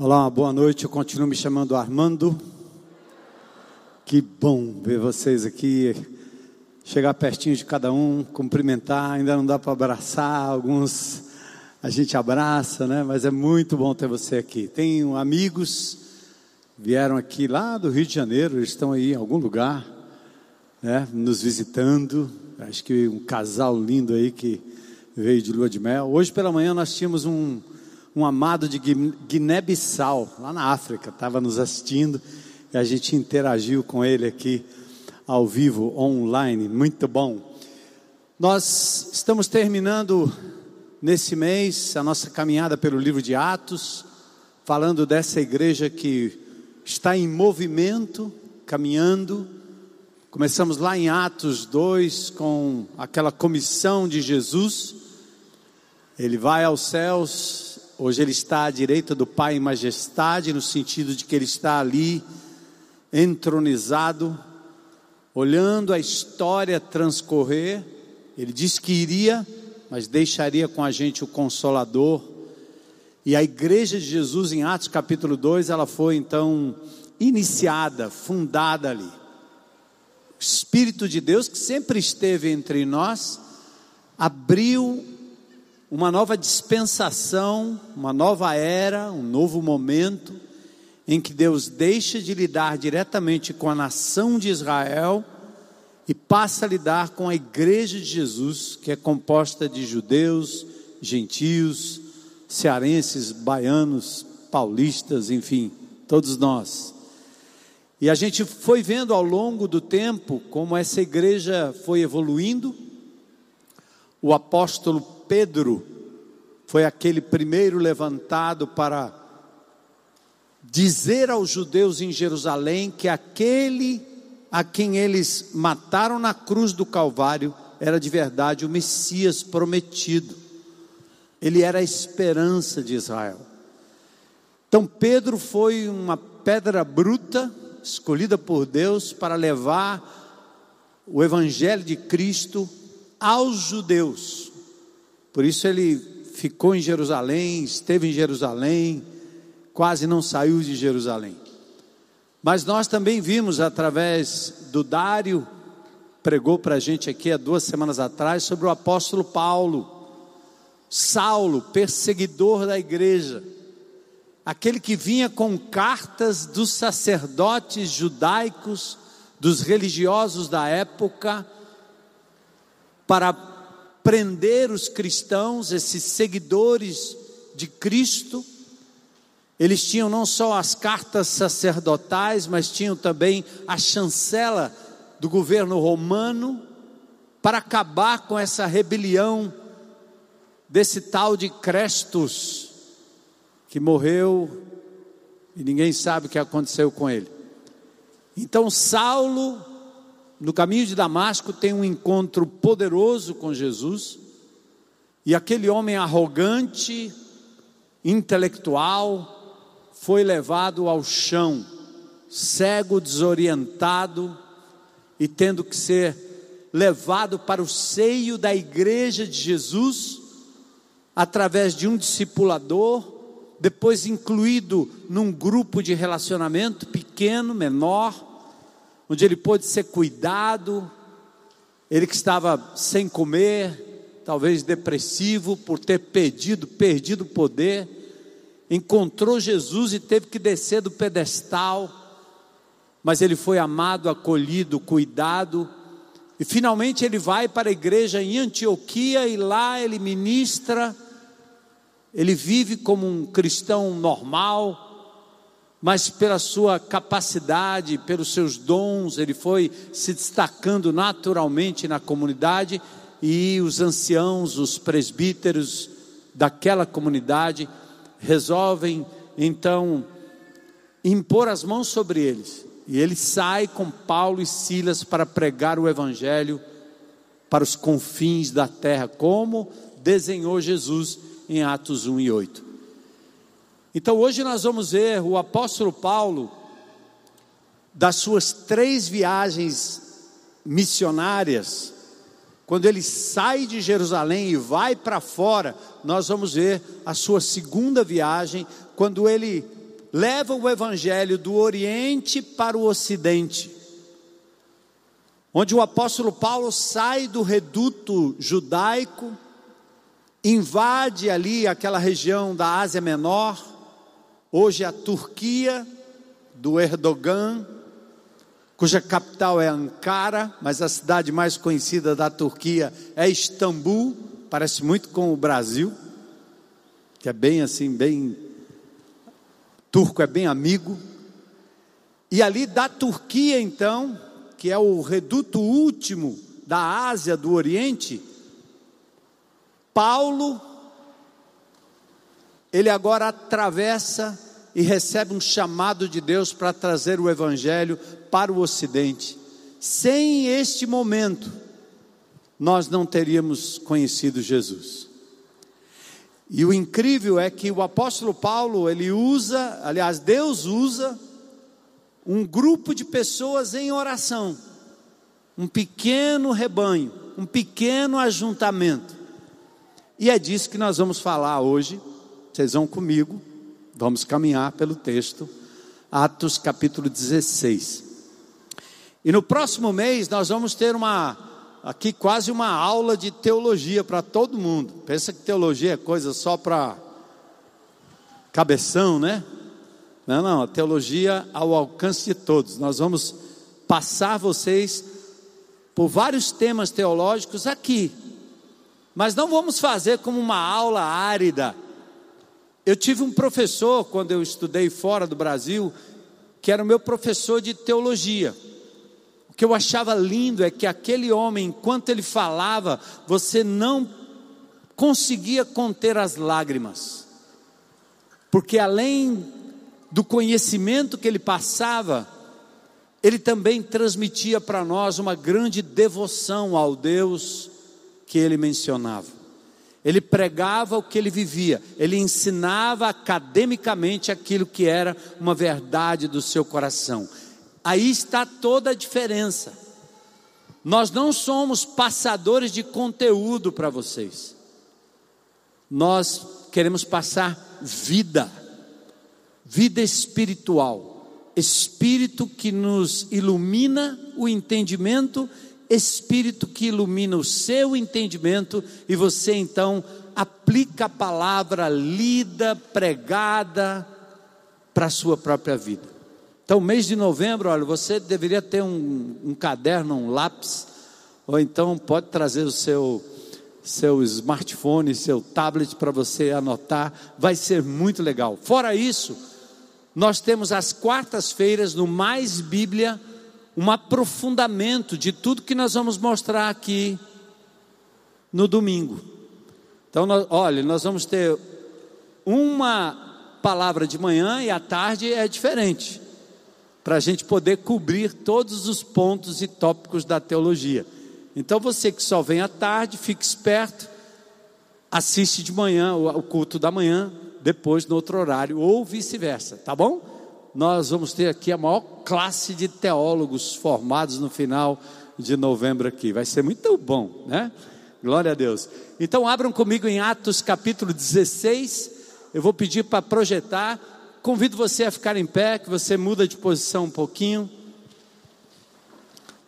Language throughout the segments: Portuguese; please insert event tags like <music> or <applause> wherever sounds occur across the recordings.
Olá, boa noite. Eu continuo me chamando Armando. Que bom ver vocês aqui. Chegar pertinho de cada um, cumprimentar. Ainda não dá para abraçar. Alguns a gente abraça, né? Mas é muito bom ter você aqui. Tenho amigos vieram aqui lá do Rio de Janeiro. Eles estão aí em algum lugar, né? Nos visitando. Acho que um casal lindo aí que veio de lua de mel. Hoje pela manhã nós tínhamos um um amado de Guiné-Bissau, lá na África, estava nos assistindo e a gente interagiu com ele aqui ao vivo, online, muito bom. Nós estamos terminando nesse mês a nossa caminhada pelo livro de Atos, falando dessa igreja que está em movimento, caminhando. Começamos lá em Atos 2 com aquela comissão de Jesus. Ele vai aos céus, Hoje ele está à direita do Pai em majestade, no sentido de que ele está ali, entronizado, olhando a história transcorrer. Ele disse que iria, mas deixaria com a gente o Consolador. E a igreja de Jesus, em Atos capítulo 2, ela foi então iniciada, fundada ali. O Espírito de Deus, que sempre esteve entre nós, abriu uma nova dispensação, uma nova era, um novo momento, em que Deus deixa de lidar diretamente com a nação de Israel e passa a lidar com a igreja de Jesus, que é composta de judeus, gentios, cearenses, baianos, paulistas, enfim, todos nós. E a gente foi vendo ao longo do tempo como essa igreja foi evoluindo. O apóstolo Pedro foi aquele primeiro levantado para dizer aos judeus em Jerusalém que aquele a quem eles mataram na cruz do Calvário era de verdade o Messias prometido. Ele era a esperança de Israel. Então Pedro foi uma pedra bruta escolhida por Deus para levar o evangelho de Cristo aos judeus. Por isso ele ficou em Jerusalém, esteve em Jerusalém, quase não saiu de Jerusalém. Mas nós também vimos através do Dário, pregou para a gente aqui há duas semanas atrás, sobre o apóstolo Paulo, Saulo, perseguidor da igreja, aquele que vinha com cartas dos sacerdotes judaicos, dos religiosos da época, para prender os cristãos, esses seguidores de Cristo. Eles tinham não só as cartas sacerdotais, mas tinham também a chancela do governo romano para acabar com essa rebelião desse tal de Crestus, que morreu e ninguém sabe o que aconteceu com ele. Então Saulo no caminho de Damasco, tem um encontro poderoso com Jesus, e aquele homem arrogante, intelectual, foi levado ao chão, cego, desorientado, e tendo que ser levado para o seio da igreja de Jesus, através de um discipulador, depois incluído num grupo de relacionamento pequeno, menor, onde ele pôde ser cuidado, ele que estava sem comer, talvez depressivo por ter perdido, perdido o poder, encontrou Jesus e teve que descer do pedestal, mas ele foi amado, acolhido, cuidado, e finalmente ele vai para a igreja em Antioquia e lá ele ministra, ele vive como um cristão normal, mas pela sua capacidade, pelos seus dons, ele foi se destacando naturalmente na comunidade e os anciãos, os presbíteros daquela comunidade resolvem então impor as mãos sobre eles. E ele sai com Paulo e Silas para pregar o evangelho para os confins da terra, como desenhou Jesus em Atos 1 e 8. Então hoje nós vamos ver o apóstolo Paulo, das suas três viagens missionárias, quando ele sai de Jerusalém e vai para fora, nós vamos ver a sua segunda viagem, quando ele leva o evangelho do Oriente para o Ocidente, onde o apóstolo Paulo sai do reduto judaico, invade ali aquela região da Ásia Menor, hoje a Turquia, do Erdogan, cuja capital é Ankara, mas a cidade mais conhecida da Turquia é Istambul, parece muito com o Brasil, que é bem assim, bem. Turco é bem amigo. E ali da Turquia, então, que é o reduto último da Ásia, do Oriente, Paulo, ele agora atravessa e recebe um chamado de Deus para trazer o Evangelho para o Ocidente. Sem este momento, nós não teríamos conhecido Jesus. E o incrível é que o apóstolo Paulo, ele usa, aliás, Deus usa um grupo de pessoas em oração, um pequeno rebanho, um pequeno ajuntamento. E é disso que nós vamos falar hoje. Vocês vão comigo Vamos caminhar pelo texto, Atos capítulo 16. E no próximo mês nós vamos ter uma, aqui quase uma aula de teologia para todo mundo. Pensa que teologia é coisa só para cabeção, né? Não, não, a teologia ao alcance de todos. Nós vamos passar vocês por vários temas teológicos aqui. Mas não vamos fazer como uma aula árida eu tive um professor, quando eu estudei fora do Brasil, que era o meu professor de teologia. O que eu achava lindo é que aquele homem, enquanto ele falava, você não conseguia conter as lágrimas, porque além do conhecimento que ele passava, ele também transmitia para nós uma grande devoção ao Deus que ele mencionava. Ele pregava o que ele vivia, ele ensinava academicamente aquilo que era uma verdade do seu coração. Aí está toda a diferença. Nós não somos passadores de conteúdo para vocês, nós queremos passar vida, vida espiritual, espírito que nos ilumina o entendimento Espírito que ilumina o seu entendimento e você então aplica a palavra lida, pregada para a sua própria vida. Então, mês de novembro, olha, você deveria ter um, um caderno, um lápis, ou então pode trazer o seu seu smartphone, seu tablet para você anotar, vai ser muito legal. Fora isso, nós temos as quartas-feiras no Mais Bíblia um aprofundamento de tudo que nós vamos mostrar aqui no domingo. Então, nós, olha, nós vamos ter uma palavra de manhã e à tarde é diferente, para a gente poder cobrir todos os pontos e tópicos da teologia. Então, você que só vem à tarde, fique esperto, assiste de manhã o culto da manhã, depois no outro horário, ou vice-versa, tá bom? Nós vamos ter aqui a maior classe de teólogos formados no final de novembro aqui. Vai ser muito bom, né? Glória a Deus. Então abram comigo em Atos capítulo 16. Eu vou pedir para projetar. Convido você a ficar em pé, que você muda de posição um pouquinho.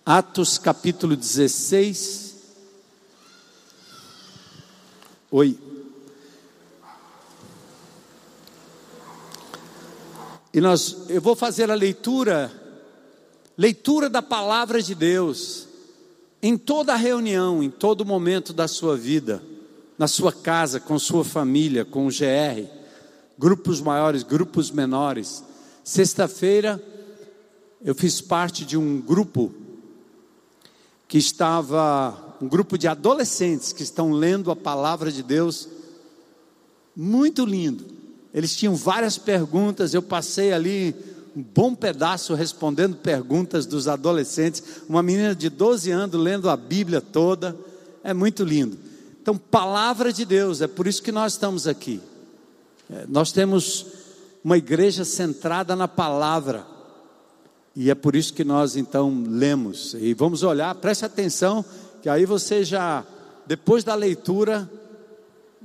Atos capítulo 16. Oi. E nós, eu vou fazer a leitura, leitura da palavra de Deus, em toda reunião, em todo momento da sua vida, na sua casa, com sua família, com o GR, grupos maiores, grupos menores. Sexta-feira, eu fiz parte de um grupo que estava, um grupo de adolescentes que estão lendo a palavra de Deus, muito lindo eles tinham várias perguntas, eu passei ali um bom pedaço respondendo perguntas dos adolescentes. Uma menina de 12 anos lendo a Bíblia toda, é muito lindo. Então, palavra de Deus, é por isso que nós estamos aqui. É, nós temos uma igreja centrada na palavra, e é por isso que nós então lemos. E vamos olhar, preste atenção, que aí você já, depois da leitura,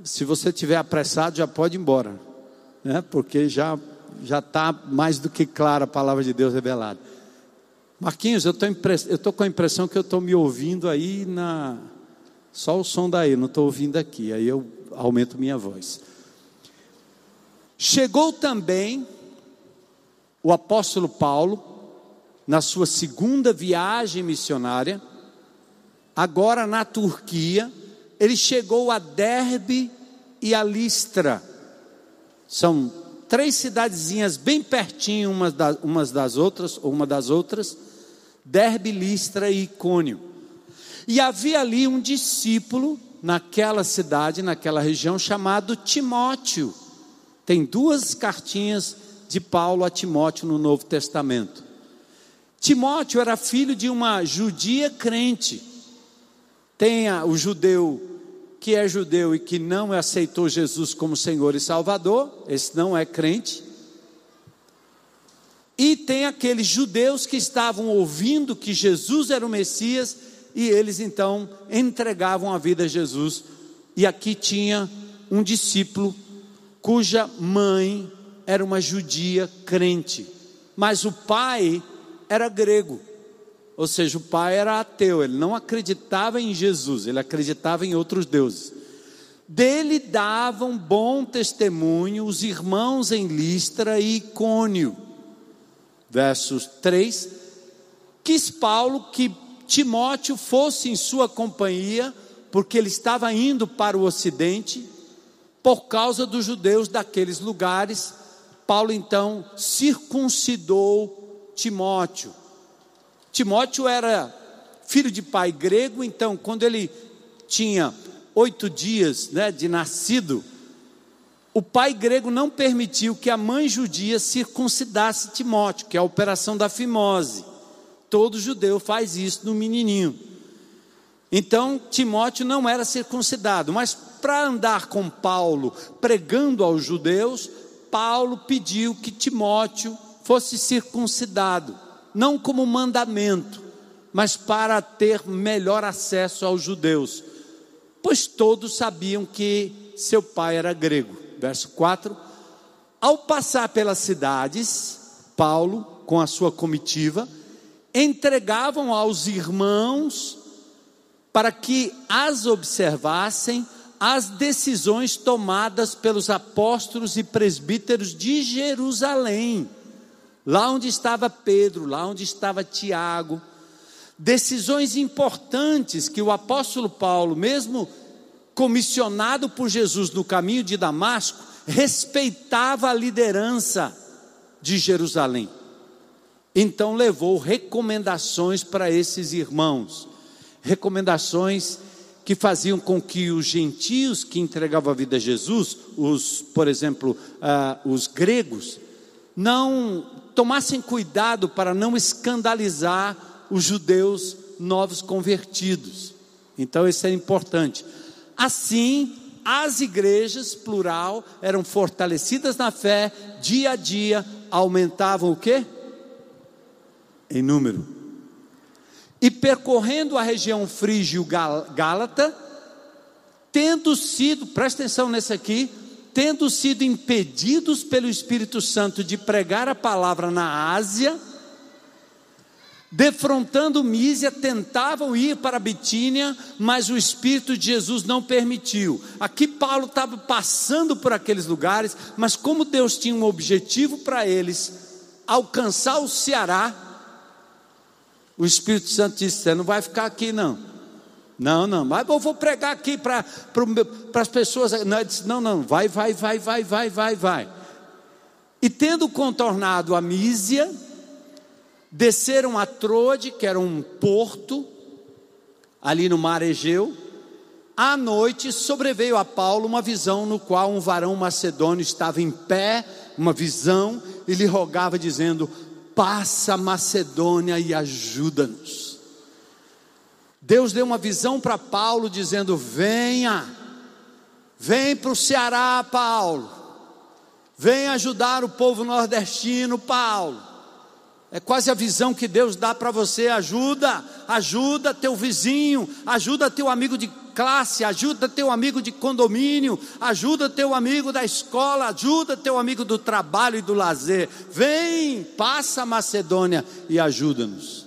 se você estiver apressado, já pode ir embora né? porque já já está mais do que clara a palavra de Deus revelada. Marquinhos, eu estou com a impressão que eu estou me ouvindo aí na. Só o som daí, não estou ouvindo aqui. Aí eu aumento minha voz. Chegou também o apóstolo Paulo, na sua segunda viagem missionária, agora na Turquia, ele chegou a Derbe e a Listra. São três cidadezinhas bem pertinho umas, da, umas das outras, ou uma das outras, Derbe, Listra e Icônio. E havia ali um discípulo naquela cidade, naquela região, chamado Timóteo. Tem duas cartinhas de Paulo a Timóteo no Novo Testamento. Timóteo era filho de uma judia crente. Tem o judeu que é judeu e que não aceitou Jesus como Senhor e Salvador, esse não é crente. E tem aqueles judeus que estavam ouvindo que Jesus era o Messias e eles então entregavam a vida a Jesus. E aqui tinha um discípulo cuja mãe era uma judia crente, mas o pai era grego. Ou seja, o pai era ateu, ele não acreditava em Jesus, ele acreditava em outros deuses. Dele davam bom testemunho os irmãos em Listra e Icônio. Versos 3: Quis Paulo que Timóteo fosse em sua companhia, porque ele estava indo para o ocidente, por causa dos judeus daqueles lugares. Paulo então circuncidou Timóteo Timóteo era filho de pai grego, então, quando ele tinha oito dias né, de nascido, o pai grego não permitiu que a mãe judia circuncidasse Timóteo, que é a operação da fimose. Todo judeu faz isso no menininho. Então, Timóteo não era circuncidado, mas para andar com Paulo pregando aos judeus, Paulo pediu que Timóteo fosse circuncidado não como mandamento, mas para ter melhor acesso aos judeus, pois todos sabiam que seu pai era grego. Verso 4: Ao passar pelas cidades, Paulo, com a sua comitiva, entregavam aos irmãos para que as observassem as decisões tomadas pelos apóstolos e presbíteros de Jerusalém lá onde estava Pedro, lá onde estava Tiago, decisões importantes que o apóstolo Paulo, mesmo comissionado por Jesus no caminho de Damasco, respeitava a liderança de Jerusalém. Então levou recomendações para esses irmãos, recomendações que faziam com que os gentios que entregavam a vida a Jesus, os, por exemplo, uh, os gregos, não tomassem cuidado para não escandalizar os judeus novos convertidos. Então isso é importante. Assim, as igrejas, plural, eram fortalecidas na fé, dia a dia aumentavam o quê? Em número. E percorrendo a região frígio-gálata, tendo sido, presta atenção nesse aqui, tendo sido impedidos pelo Espírito Santo de pregar a palavra na Ásia, defrontando Mísia, tentavam ir para Bitínia, mas o Espírito de Jesus não permitiu. Aqui Paulo estava passando por aqueles lugares, mas como Deus tinha um objetivo para eles, alcançar o Ceará, o Espírito Santo disse: Você não vai ficar aqui, não. Não, não, mas eu vou pregar aqui para as pessoas. Não, disse, não, não, vai, vai, vai, vai, vai, vai, vai. E tendo contornado a Mísia, desceram a Trode, que era um porto, ali no mar Egeu. À noite sobreveio a Paulo uma visão no qual um varão macedônio estava em pé, uma visão, e lhe rogava, dizendo: Passa Macedônia e ajuda-nos. Deus deu uma visão para Paulo dizendo: venha, vem para o Ceará, Paulo, vem ajudar o povo nordestino, Paulo. É quase a visão que Deus dá para você. Ajuda, ajuda teu vizinho, ajuda teu amigo de classe, ajuda teu amigo de condomínio, ajuda teu amigo da escola, ajuda teu amigo do trabalho e do lazer. Vem, passa a Macedônia e ajuda-nos.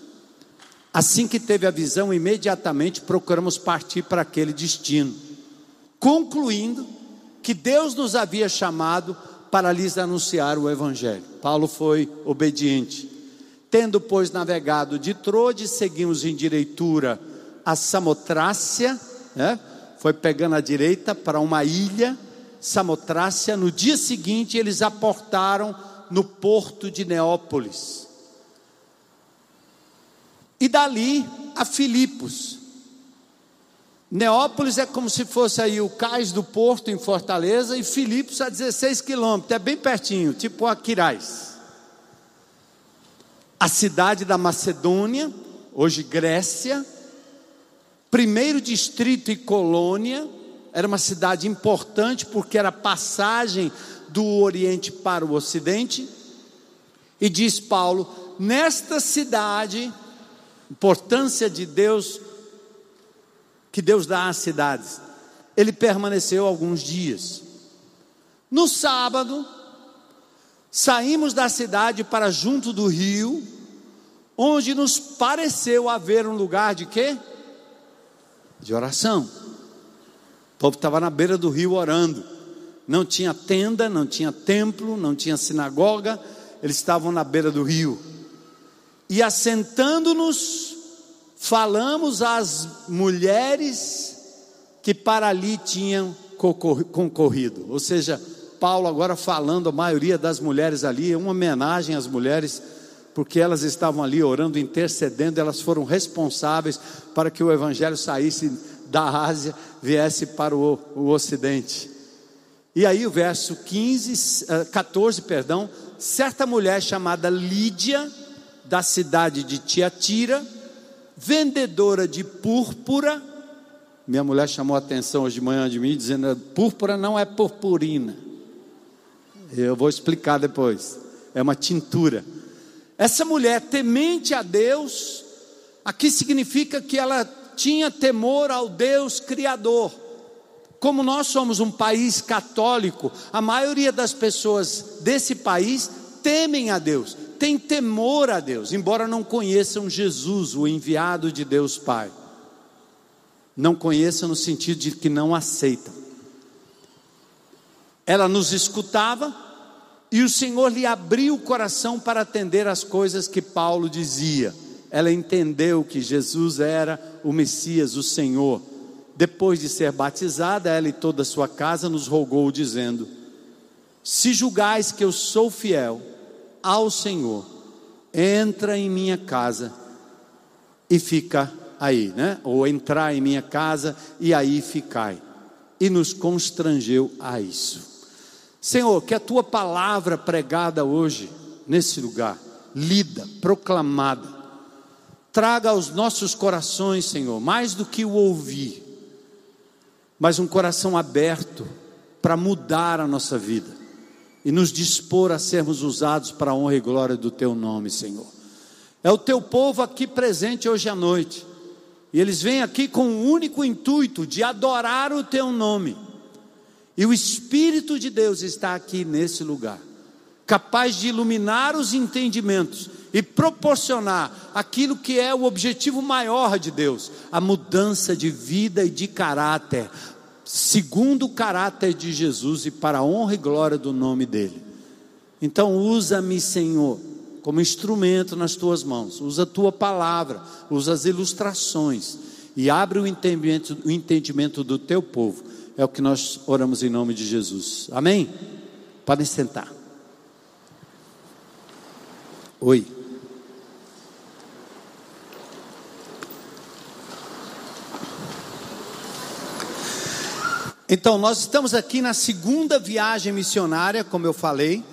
Assim que teve a visão, imediatamente procuramos partir para aquele destino, concluindo que Deus nos havia chamado para lhes anunciar o Evangelho. Paulo foi obediente. Tendo, pois, navegado de Trode, seguimos em direitura a Samotrácia, né? foi pegando a direita para uma ilha, Samotrácia. No dia seguinte, eles aportaram no porto de Neópolis. E dali a Filipos. Neópolis é como se fosse aí o cais do porto em Fortaleza e Filipos a 16 quilômetros, é bem pertinho, tipo Aquiraz a cidade da Macedônia, hoje Grécia, primeiro distrito e colônia, era uma cidade importante porque era passagem do Oriente para o Ocidente. E diz Paulo: nesta cidade, importância de Deus, que Deus dá às cidades, ele permaneceu alguns dias. No sábado, Saímos da cidade para junto do rio, onde nos pareceu haver um lugar de quê? De oração. O povo estava na beira do rio orando. Não tinha tenda, não tinha templo, não tinha sinagoga, eles estavam na beira do rio. E assentando-nos, falamos às mulheres que para ali tinham concorrido, ou seja, Paulo agora falando, a maioria das mulheres ali, é uma homenagem às mulheres, porque elas estavam ali orando, intercedendo, elas foram responsáveis para que o evangelho saísse da Ásia, viesse para o, o Ocidente. E aí o verso 15, 14, eh, perdão, certa mulher chamada Lídia, da cidade de Tiatira, vendedora de púrpura, minha mulher chamou a atenção hoje de manhã de mim, dizendo: púrpura não é purpurina. Eu vou explicar depois. É uma tintura. Essa mulher temente a Deus, aqui significa que ela tinha temor ao Deus Criador. Como nós somos um país católico, a maioria das pessoas desse país temem a Deus, tem temor a Deus, embora não conheçam Jesus, o enviado de Deus Pai. Não conheçam no sentido de que não aceitam. Ela nos escutava e o Senhor lhe abriu o coração para atender as coisas que Paulo dizia. Ela entendeu que Jesus era o Messias, o Senhor. Depois de ser batizada, ela e toda a sua casa nos rogou, dizendo: Se julgais que eu sou fiel ao Senhor, entra em minha casa e fica aí, né? Ou entrar em minha casa e aí ficai. E nos constrangeu a isso. Senhor, que a tua palavra pregada hoje, nesse lugar, lida, proclamada, traga aos nossos corações, Senhor, mais do que o ouvir, mas um coração aberto para mudar a nossa vida e nos dispor a sermos usados para a honra e glória do teu nome, Senhor. É o teu povo aqui presente hoje à noite, e eles vêm aqui com o único intuito de adorar o teu nome e o Espírito de Deus está aqui nesse lugar, capaz de iluminar os entendimentos e proporcionar aquilo que é o objetivo maior de Deus, a mudança de vida e de caráter, segundo o caráter de Jesus e para a honra e glória do nome dele. Então, usa-me, Senhor, como instrumento nas tuas mãos, usa a tua palavra, usa as ilustrações e abre o entendimento, o entendimento do teu povo é o que nós oramos em nome de Jesus. Amém? Podem sentar. Oi. Então, nós estamos aqui na segunda viagem missionária, como eu falei.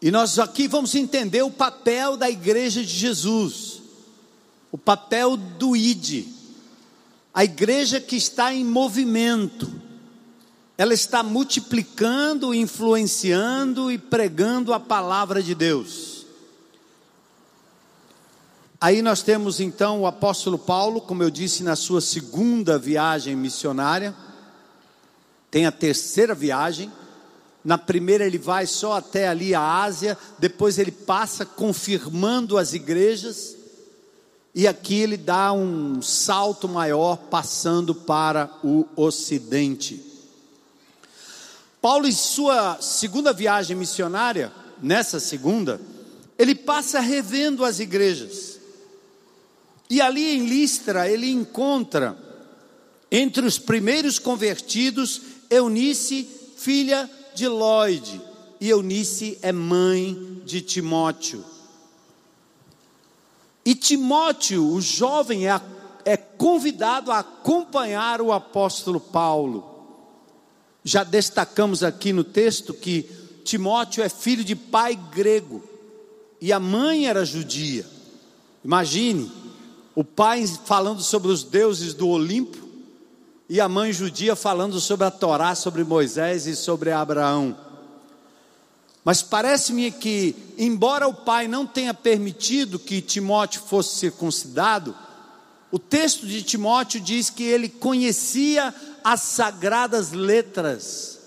E nós aqui vamos entender o papel da igreja de Jesus, o papel do ID. A igreja que está em movimento, ela está multiplicando, influenciando e pregando a palavra de Deus. Aí nós temos então o apóstolo Paulo, como eu disse, na sua segunda viagem missionária, tem a terceira viagem. Na primeira ele vai só até ali a Ásia, depois ele passa confirmando as igrejas, e aqui ele dá um salto maior, passando para o Ocidente. Paulo, em sua segunda viagem missionária, nessa segunda, ele passa revendo as igrejas. E ali em Listra ele encontra entre os primeiros convertidos Eunice, filha de Lloyd, e Eunice é mãe de Timóteo. E Timóteo, o jovem, é, é convidado a acompanhar o apóstolo Paulo. Já destacamos aqui no texto que Timóteo é filho de pai grego e a mãe era judia. Imagine, o pai falando sobre os deuses do Olimpo e a mãe judia falando sobre a Torá, sobre Moisés e sobre Abraão. Mas parece-me que, embora o pai não tenha permitido que Timóteo fosse circuncidado, o texto de Timóteo diz que ele conhecia as sagradas letras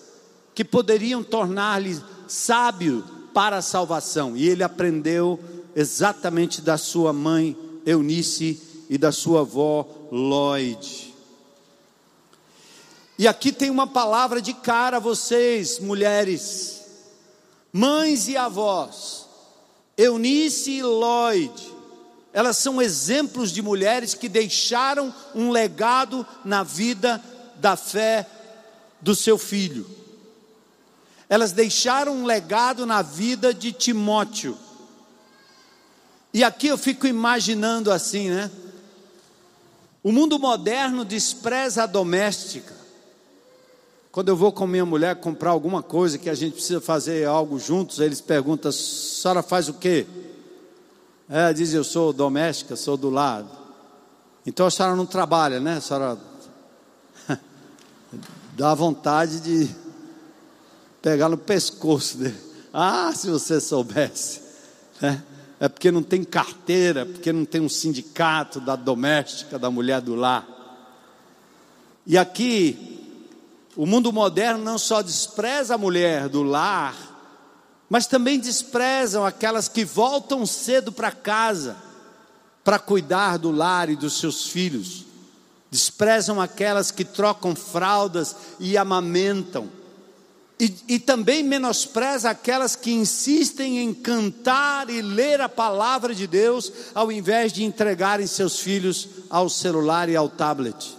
que poderiam tornar-lhe sábio para a salvação, e ele aprendeu exatamente da sua mãe Eunice e da sua avó Lloyd. E aqui tem uma palavra de cara a vocês, mulheres, mães e avós, Eunice e Lloyd, elas são exemplos de mulheres que deixaram um legado na vida da fé do seu filho. Elas deixaram um legado na vida de Timóteo. E aqui eu fico imaginando assim, né? O mundo moderno despreza a doméstica. Quando eu vou com minha mulher comprar alguma coisa que a gente precisa fazer algo juntos, eles perguntam: a senhora faz o quê? Ela diz: Eu sou doméstica, sou do lado. Então a senhora não trabalha, né? A senhora <laughs> dá vontade de pegar no pescoço dele. Ah, se você soubesse, né? É porque não tem carteira, porque não tem um sindicato da doméstica, da mulher do lar. E aqui, o mundo moderno não só despreza a mulher do lar, mas também desprezam aquelas que voltam cedo para casa para cuidar do lar e dos seus filhos. Desprezam aquelas que trocam fraldas e amamentam e, e também menospreza aquelas que insistem em cantar e ler a palavra de Deus, ao invés de entregarem seus filhos ao celular e ao tablet.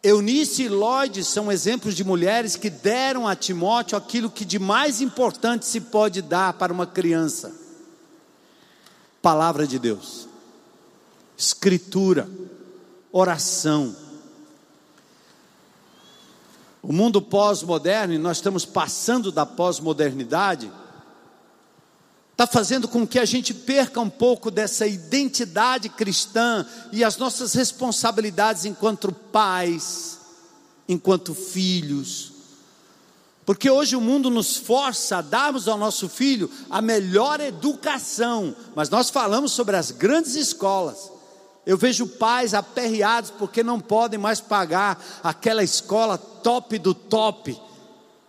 Eunice e Lloyd são exemplos de mulheres que deram a Timóteo aquilo que de mais importante se pode dar para uma criança: palavra de Deus, escritura, oração o mundo pós-moderno, e nós estamos passando da pós-modernidade, está fazendo com que a gente perca um pouco dessa identidade cristã e as nossas responsabilidades enquanto pais, enquanto filhos. Porque hoje o mundo nos força a darmos ao nosso filho a melhor educação, mas nós falamos sobre as grandes escolas. Eu vejo pais aperreados porque não podem mais pagar aquela escola top do top,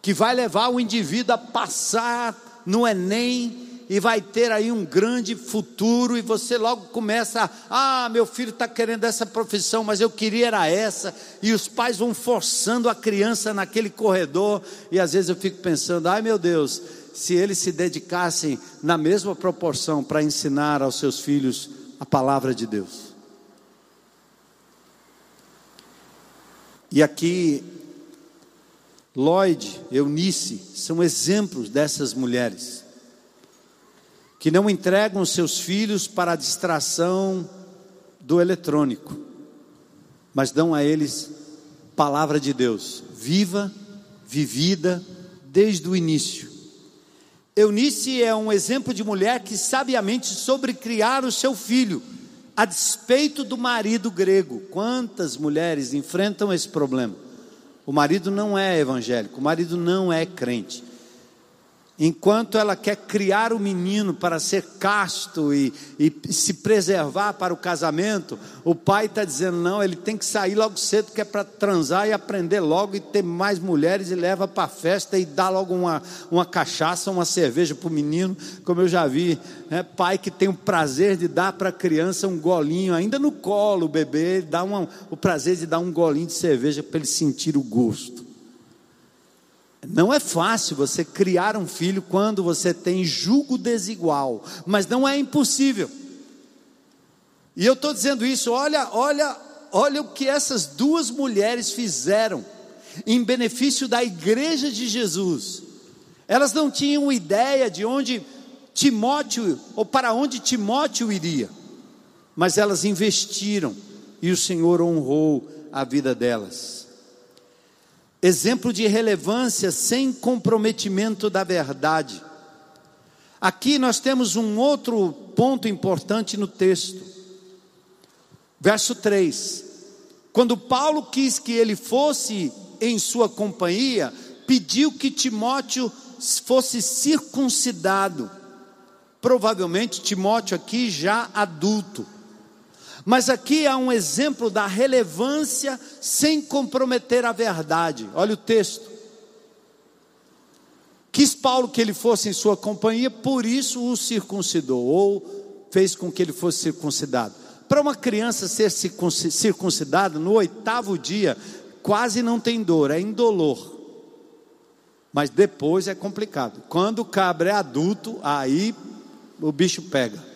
que vai levar o indivíduo a passar no Enem e vai ter aí um grande futuro, e você logo começa, ah, meu filho está querendo essa profissão, mas eu queria era essa, e os pais vão forçando a criança naquele corredor, e às vezes eu fico pensando, ai meu Deus, se eles se dedicassem na mesma proporção para ensinar aos seus filhos a palavra de Deus. E aqui, Lloyd, Eunice, são exemplos dessas mulheres que não entregam seus filhos para a distração do eletrônico, mas dão a eles palavra de Deus, viva, vivida desde o início. Eunice é um exemplo de mulher que sabiamente soube criar o seu filho a despeito do marido grego. Quantas mulheres enfrentam esse problema? O marido não é evangélico, o marido não é crente. Enquanto ela quer criar o menino para ser casto e, e se preservar para o casamento, o pai está dizendo: não, ele tem que sair logo cedo, que é para transar e aprender logo e ter mais mulheres e leva para a festa e dá logo uma, uma cachaça, uma cerveja para o menino. Como eu já vi, né, pai que tem o prazer de dar para a criança um golinho, ainda no colo, o bebê, dá uma, o prazer de dar um golinho de cerveja para ele sentir o gosto. Não é fácil você criar um filho quando você tem julgo desigual, mas não é impossível. E eu estou dizendo isso, olha, olha, olha o que essas duas mulheres fizeram em benefício da igreja de Jesus. Elas não tinham ideia de onde Timóteo ou para onde Timóteo iria, mas elas investiram e o Senhor honrou a vida delas. Exemplo de relevância sem comprometimento da verdade. Aqui nós temos um outro ponto importante no texto. Verso 3. Quando Paulo quis que ele fosse em sua companhia, pediu que Timóteo fosse circuncidado. Provavelmente Timóteo aqui já adulto. Mas aqui há um exemplo da relevância sem comprometer a verdade. Olha o texto. Quis Paulo que ele fosse em sua companhia, por isso o circuncidou, ou fez com que ele fosse circuncidado. Para uma criança ser circuncidada no oitavo dia, quase não tem dor, é indolor. Mas depois é complicado. Quando o cabra é adulto, aí o bicho pega.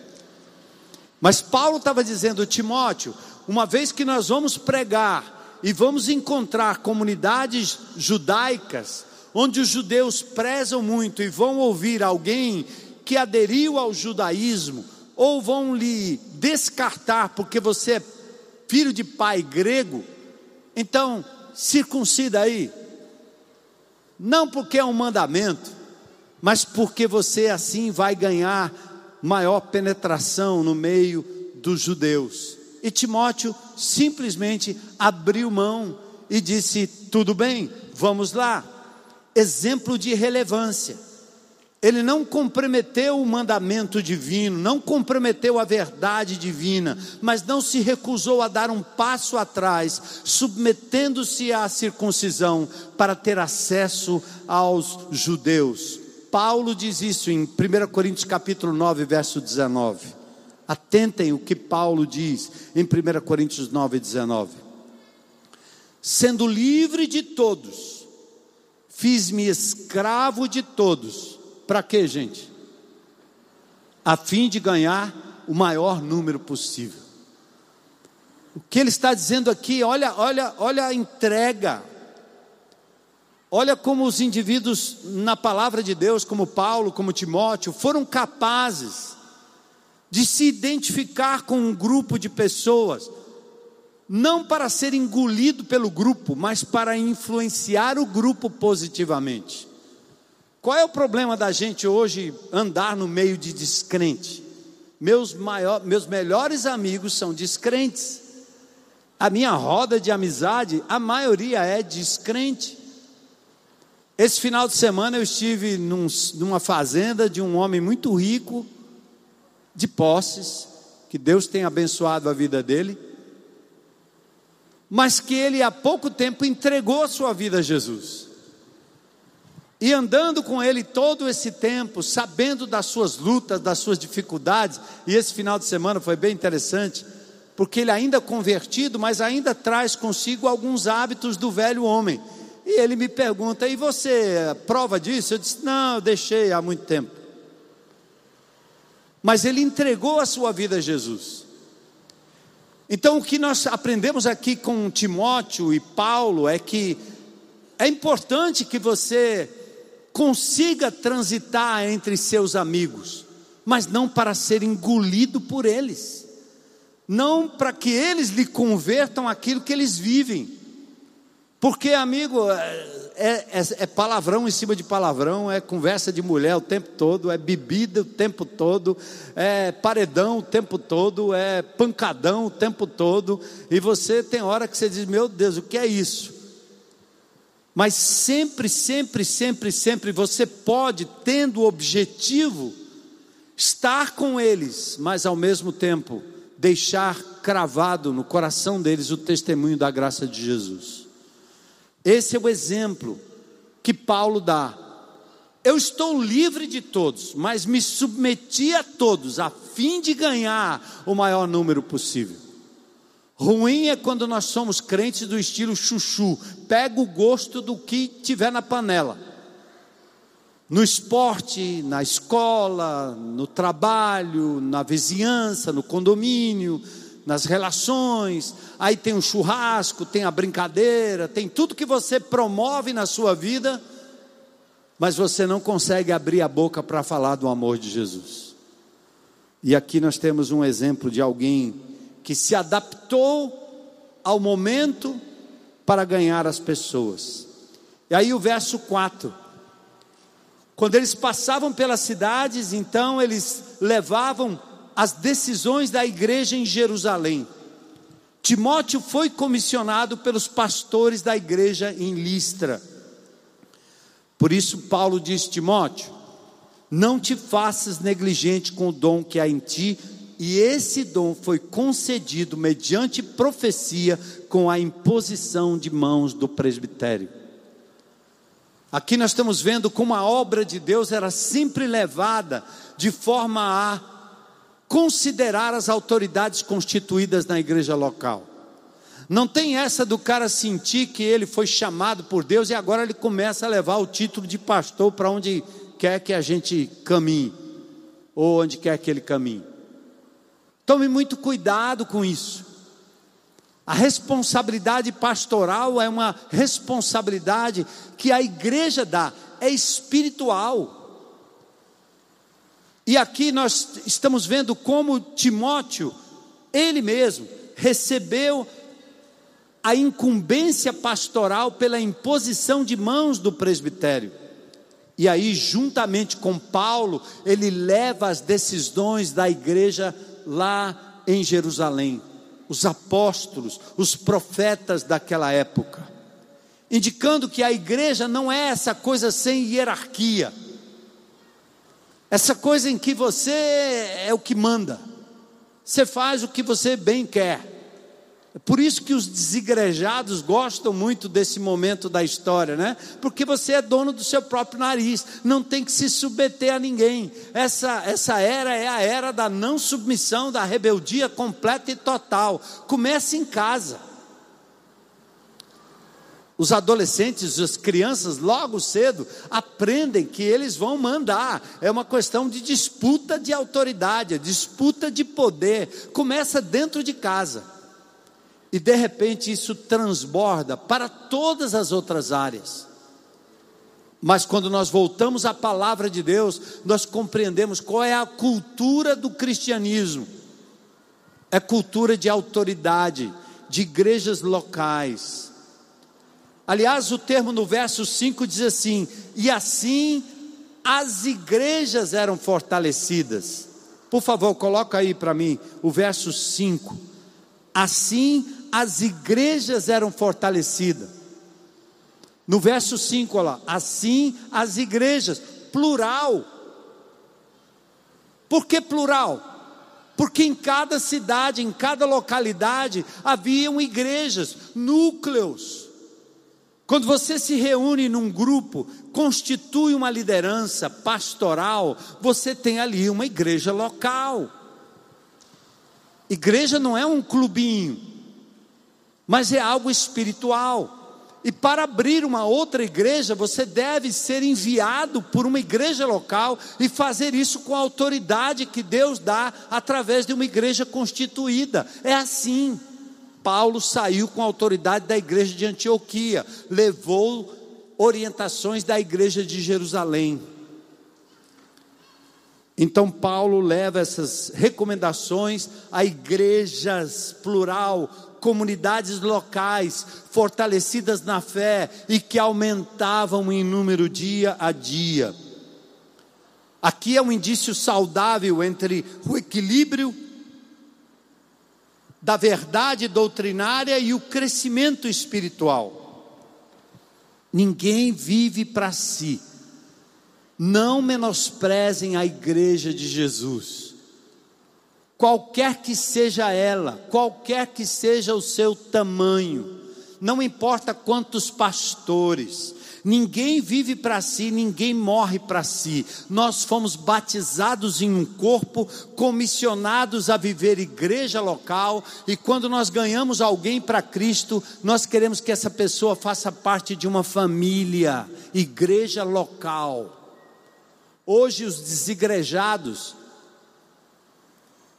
Mas Paulo estava dizendo, Timóteo, uma vez que nós vamos pregar e vamos encontrar comunidades judaicas, onde os judeus prezam muito e vão ouvir alguém que aderiu ao judaísmo, ou vão lhe descartar porque você é filho de pai grego, então circuncida aí. Não porque é um mandamento, mas porque você assim vai ganhar maior penetração no meio dos judeus. E Timóteo simplesmente abriu mão e disse: tudo bem, vamos lá. Exemplo de relevância. Ele não comprometeu o mandamento divino, não comprometeu a verdade divina, mas não se recusou a dar um passo atrás, submetendo-se à circuncisão para ter acesso aos judeus. Paulo diz isso em 1 Coríntios capítulo 9, verso 19. Atentem o que Paulo diz em 1 Coríntios 9, 19. Sendo livre de todos, fiz-me escravo de todos. Para quê, gente? A fim de ganhar o maior número possível. O que ele está dizendo aqui, olha, olha, olha a entrega, Olha como os indivíduos na palavra de Deus, como Paulo, como Timóteo, foram capazes de se identificar com um grupo de pessoas, não para ser engolido pelo grupo, mas para influenciar o grupo positivamente. Qual é o problema da gente hoje andar no meio de descrente? Meus, maior, meus melhores amigos são descrentes. A minha roda de amizade, a maioria é descrente. Esse final de semana eu estive num, numa fazenda de um homem muito rico, de posses, que Deus tem abençoado a vida dele, mas que ele há pouco tempo entregou sua vida a Jesus. E andando com ele todo esse tempo, sabendo das suas lutas, das suas dificuldades, e esse final de semana foi bem interessante, porque ele ainda convertido, mas ainda traz consigo alguns hábitos do velho homem e ele me pergunta: e você, prova disso? Eu disse: não, eu deixei há muito tempo. Mas ele entregou a sua vida a Jesus. Então, o que nós aprendemos aqui com Timóteo e Paulo é que é importante que você consiga transitar entre seus amigos, mas não para ser engolido por eles, não para que eles lhe convertam aquilo que eles vivem. Porque, amigo, é, é, é, palavrão em cima de palavrão, é conversa de mulher o tempo todo, é bebida o tempo todo, é paredão o tempo todo, é pancadão o tempo todo, e você tem hora que você diz: Meu Deus, o que é isso? Mas sempre, sempre, sempre, sempre você pode, tendo o objetivo, estar com eles, mas ao mesmo tempo deixar cravado no coração deles o testemunho da graça de Jesus. Esse é o exemplo que Paulo dá. Eu estou livre de todos, mas me submeti a todos a fim de ganhar o maior número possível. Ruim é quando nós somos crentes do estilo chuchu, pega o gosto do que tiver na panela. No esporte, na escola, no trabalho, na vizinhança, no condomínio, nas relações, aí tem o churrasco, tem a brincadeira, tem tudo que você promove na sua vida, mas você não consegue abrir a boca para falar do amor de Jesus. E aqui nós temos um exemplo de alguém que se adaptou ao momento para ganhar as pessoas. E aí o verso 4. Quando eles passavam pelas cidades, então eles levavam as decisões da igreja em Jerusalém. Timóteo foi comissionado pelos pastores da igreja em Listra. Por isso, Paulo diz: Timóteo, não te faças negligente com o dom que há em ti, e esse dom foi concedido mediante profecia com a imposição de mãos do presbitério. Aqui nós estamos vendo como a obra de Deus era sempre levada de forma a considerar as autoridades constituídas na igreja local. Não tem essa do cara sentir que ele foi chamado por Deus e agora ele começa a levar o título de pastor para onde quer que a gente caminhe, ou onde quer que ele caminhe. Tome muito cuidado com isso. A responsabilidade pastoral é uma responsabilidade que a igreja dá, é espiritual. E aqui nós estamos vendo como Timóteo, ele mesmo, recebeu a incumbência pastoral pela imposição de mãos do presbitério. E aí, juntamente com Paulo, ele leva as decisões da igreja lá em Jerusalém. Os apóstolos, os profetas daquela época, indicando que a igreja não é essa coisa sem hierarquia essa coisa em que você é o que manda, você faz o que você bem quer. É por isso que os desigrejados gostam muito desse momento da história, né? Porque você é dono do seu próprio nariz, não tem que se submeter a ninguém. Essa, essa era é a era da não submissão, da rebeldia completa e total. Começa em casa. Os adolescentes, as crianças, logo cedo, aprendem que eles vão mandar. É uma questão de disputa de autoridade, disputa de poder. Começa dentro de casa. E de repente isso transborda para todas as outras áreas. Mas quando nós voltamos à palavra de Deus, nós compreendemos qual é a cultura do cristianismo. É cultura de autoridade, de igrejas locais Aliás, o termo no verso 5 diz assim: e assim as igrejas eram fortalecidas. Por favor, coloca aí para mim o verso 5. Assim as igrejas eram fortalecidas. No verso 5, olha lá, assim as igrejas, plural. Por que plural? Porque em cada cidade, em cada localidade, haviam igrejas, núcleos quando você se reúne num grupo, constitui uma liderança pastoral, você tem ali uma igreja local. Igreja não é um clubinho, mas é algo espiritual. E para abrir uma outra igreja, você deve ser enviado por uma igreja local e fazer isso com a autoridade que Deus dá através de uma igreja constituída. É assim. Paulo saiu com a autoridade da igreja de Antioquia, levou orientações da igreja de Jerusalém. Então, Paulo leva essas recomendações a igrejas plural, comunidades locais, fortalecidas na fé e que aumentavam em número dia a dia. Aqui é um indício saudável entre o equilíbrio da verdade doutrinária e o crescimento espiritual. Ninguém vive para si. Não menosprezem a igreja de Jesus. Qualquer que seja ela, qualquer que seja o seu tamanho, não importa quantos pastores, Ninguém vive para si, ninguém morre para si. Nós fomos batizados em um corpo, comissionados a viver igreja local, e quando nós ganhamos alguém para Cristo, nós queremos que essa pessoa faça parte de uma família, igreja local. Hoje os desigrejados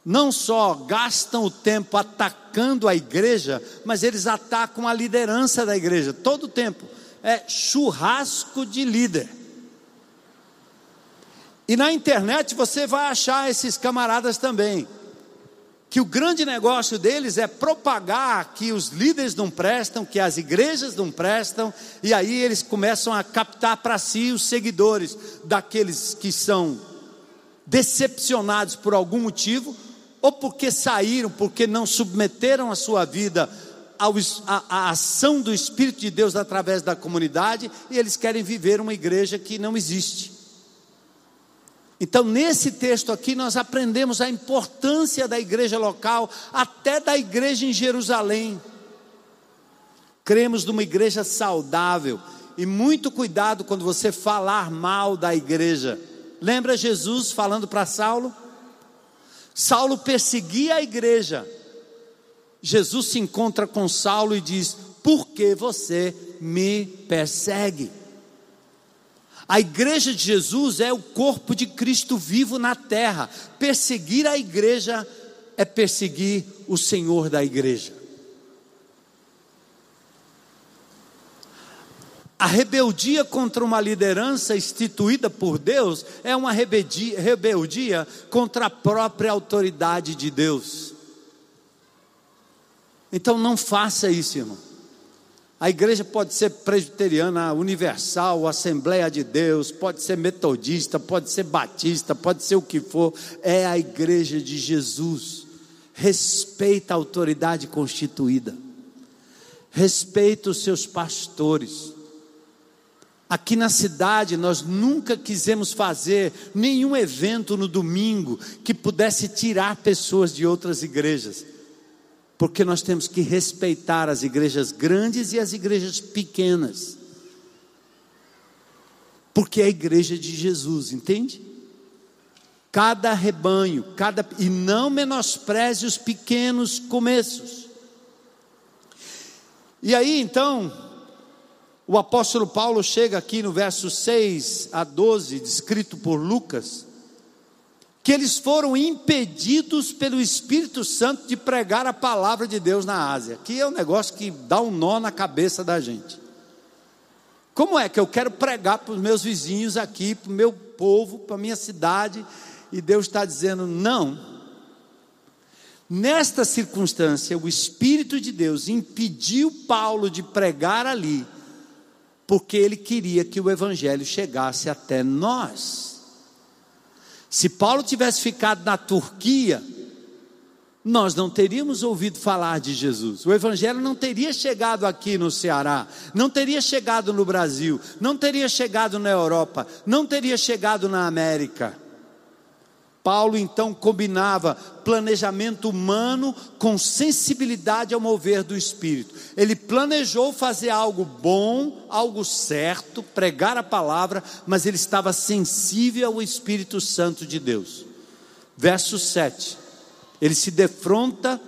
não só gastam o tempo atacando a igreja, mas eles atacam a liderança da igreja todo o tempo é churrasco de líder. E na internet você vai achar esses camaradas também. Que o grande negócio deles é propagar que os líderes não prestam, que as igrejas não prestam, e aí eles começam a captar para si os seguidores daqueles que são decepcionados por algum motivo, ou porque saíram, porque não submeteram a sua vida a, ação do Espírito de Deus através da comunidade e eles querem viver uma igreja que não existe. Então, nesse texto aqui, nós aprendemos a importância da igreja local, até da igreja em Jerusalém. Cremos numa igreja saudável, e muito cuidado quando você falar mal da igreja. Lembra Jesus falando para Saulo? Saulo perseguia a igreja, Jesus se encontra com Saulo e diz: Por que você me persegue? A igreja de Jesus é o corpo de Cristo vivo na terra. Perseguir a igreja é perseguir o Senhor da igreja. A rebeldia contra uma liderança instituída por Deus é uma rebeldia, contra a própria autoridade de Deus. Então não faça isso, irmão. A igreja pode ser presbiteriana, universal, Assembleia de Deus, pode ser metodista, pode ser batista, pode ser o que for, é a igreja de Jesus. Respeita a autoridade constituída, respeita os seus pastores. Aqui na cidade nós nunca quisemos fazer nenhum evento no domingo que pudesse tirar pessoas de outras igrejas porque nós temos que respeitar as igrejas grandes e as igrejas pequenas. Porque é a igreja de Jesus, entende? Cada rebanho, cada e não menospreze os pequenos começos. E aí então, o apóstolo Paulo chega aqui no verso 6 a 12, descrito por Lucas, que eles foram impedidos pelo Espírito Santo de pregar a palavra de Deus na Ásia, que é um negócio que dá um nó na cabeça da gente. Como é que eu quero pregar para os meus vizinhos aqui, para o meu povo, para a minha cidade, e Deus está dizendo não. Nesta circunstância, o Espírito de Deus impediu Paulo de pregar ali, porque ele queria que o Evangelho chegasse até nós. Se Paulo tivesse ficado na Turquia, nós não teríamos ouvido falar de Jesus. O Evangelho não teria chegado aqui no Ceará, não teria chegado no Brasil, não teria chegado na Europa, não teria chegado na América. Paulo então combinava planejamento humano com sensibilidade ao mover do Espírito. Ele planejou fazer algo bom, algo certo, pregar a palavra, mas ele estava sensível ao Espírito Santo de Deus. Verso 7. Ele se defronta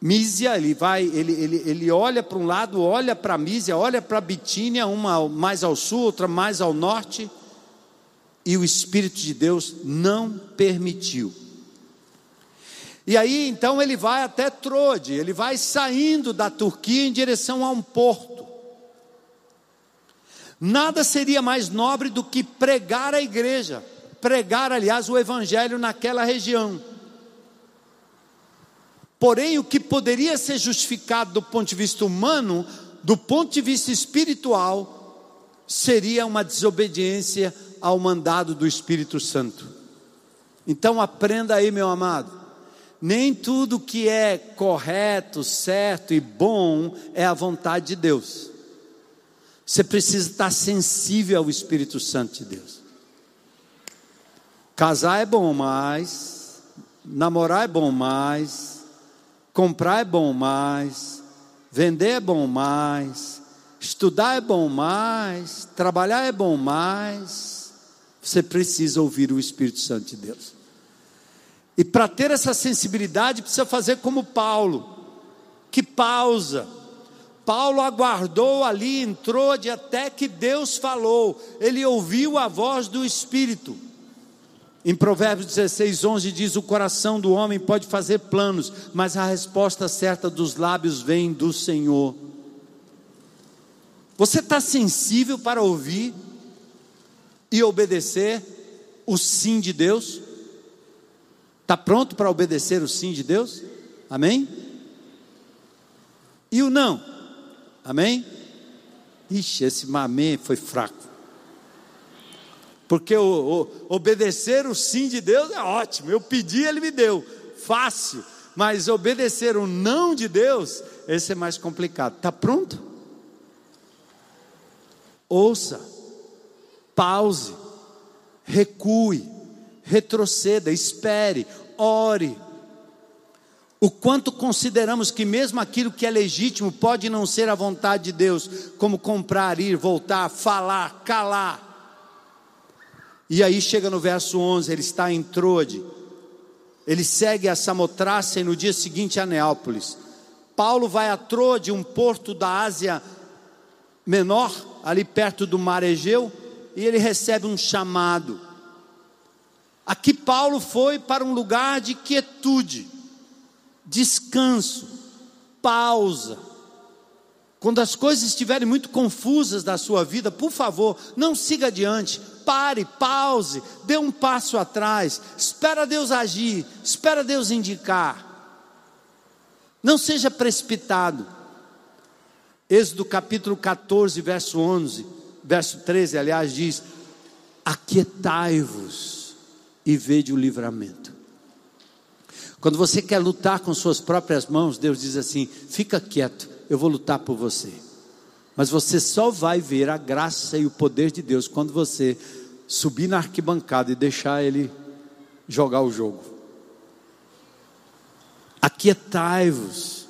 Mísia, ele vai, ele, ele, ele olha para um lado, olha para Mísia, olha para Bitínia, uma mais ao sul, outra mais ao norte e o Espírito de Deus não permitiu. E aí então ele vai até Trode, ele vai saindo da Turquia em direção a um porto. Nada seria mais nobre do que pregar a igreja, pregar, aliás, o evangelho naquela região. Porém, o que poderia ser justificado do ponto de vista humano, do ponto de vista espiritual, seria uma desobediência ao mandado do Espírito Santo. Então aprenda aí, meu amado. Nem tudo que é correto, certo e bom é a vontade de Deus. Você precisa estar sensível ao Espírito Santo de Deus. Casar é bom, mas namorar é bom, mais comprar é bom, mais vender é bom, mais estudar é bom, mais trabalhar é bom, mais você precisa ouvir o Espírito Santo de Deus. E para ter essa sensibilidade, precisa fazer como Paulo, que pausa. Paulo aguardou ali, entrou de até que Deus falou, ele ouviu a voz do Espírito. Em Provérbios 16, 11 diz: O coração do homem pode fazer planos, mas a resposta certa dos lábios vem do Senhor. Você está sensível para ouvir e obedecer o sim de Deus? Está pronto para obedecer o sim de Deus? Amém? E o não? Amém? Ixi, esse mamê foi fraco. Porque o, o, obedecer o sim de Deus é ótimo. Eu pedi, ele me deu. Fácil. Mas obedecer o não de Deus, esse é mais complicado. Está pronto? Ouça, pause, recue, retroceda, espere, ore. O quanto consideramos que mesmo aquilo que é legítimo pode não ser a vontade de Deus, como comprar, ir, voltar, falar, calar. E aí chega no verso 11, ele está em Troade. Ele segue a Samotraça e no dia seguinte a Neápolis. Paulo vai a Troade, um porto da Ásia Menor, ali perto do mar Egeu, e ele recebe um chamado. Aqui Paulo foi para um lugar de quietude, descanso, pausa. Quando as coisas estiverem muito confusas da sua vida, por favor, não siga adiante, pare, pause, dê um passo atrás, espera Deus agir, espera Deus indicar. Não seja precipitado. Êxodo capítulo 14, verso 11, verso 13, aliás, diz: Aquietai-vos e vede o livramento. Quando você quer lutar com suas próprias mãos, Deus diz assim: fica quieto, eu vou lutar por você. Mas você só vai ver a graça e o poder de Deus quando você subir na arquibancada e deixar ele jogar o jogo. Aquietai-vos.